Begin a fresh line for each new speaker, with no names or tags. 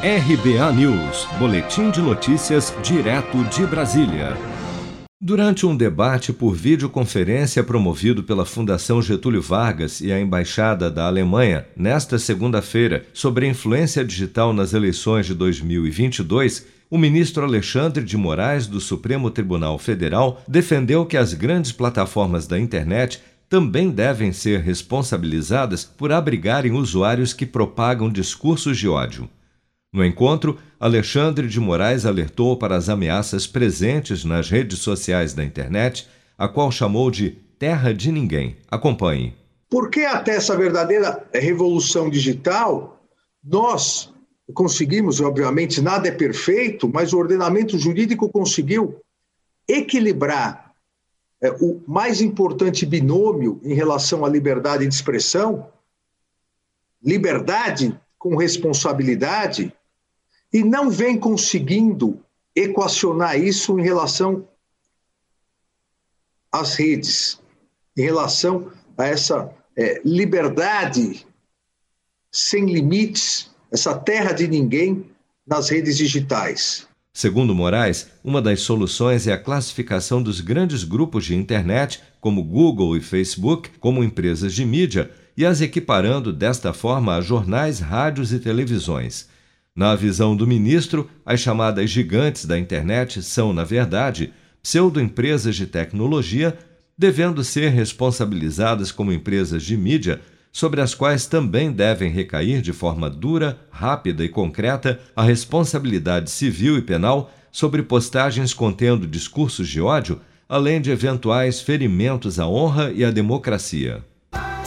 RBA News, Boletim de Notícias, direto de Brasília. Durante um debate por videoconferência promovido pela Fundação Getúlio Vargas e a Embaixada da Alemanha nesta segunda-feira sobre a influência digital nas eleições de 2022, o ministro Alexandre de Moraes, do Supremo Tribunal Federal, defendeu que as grandes plataformas da internet também devem ser responsabilizadas por abrigarem usuários que propagam discursos de ódio. No encontro, Alexandre de Moraes alertou para as ameaças presentes nas redes sociais da internet, a qual chamou de terra de ninguém. Acompanhe.
Porque até essa verdadeira revolução digital, nós conseguimos, obviamente, nada é perfeito, mas o ordenamento jurídico conseguiu equilibrar é, o mais importante binômio em relação à liberdade de expressão, liberdade com responsabilidade, e não vem conseguindo equacionar isso em relação às redes, em relação a essa é, liberdade sem limites, essa terra de ninguém nas redes digitais.
Segundo Moraes, uma das soluções é a classificação dos grandes grupos de internet, como Google e Facebook, como empresas de mídia e as equiparando desta forma a jornais, rádios e televisões. Na visão do ministro, as chamadas gigantes da internet são, na verdade, pseudo-empresas de tecnologia, devendo ser responsabilizadas como empresas de mídia, sobre as quais também devem recair de forma dura, rápida e concreta a responsabilidade civil e penal sobre postagens contendo discursos de ódio, além de eventuais ferimentos à honra e à democracia.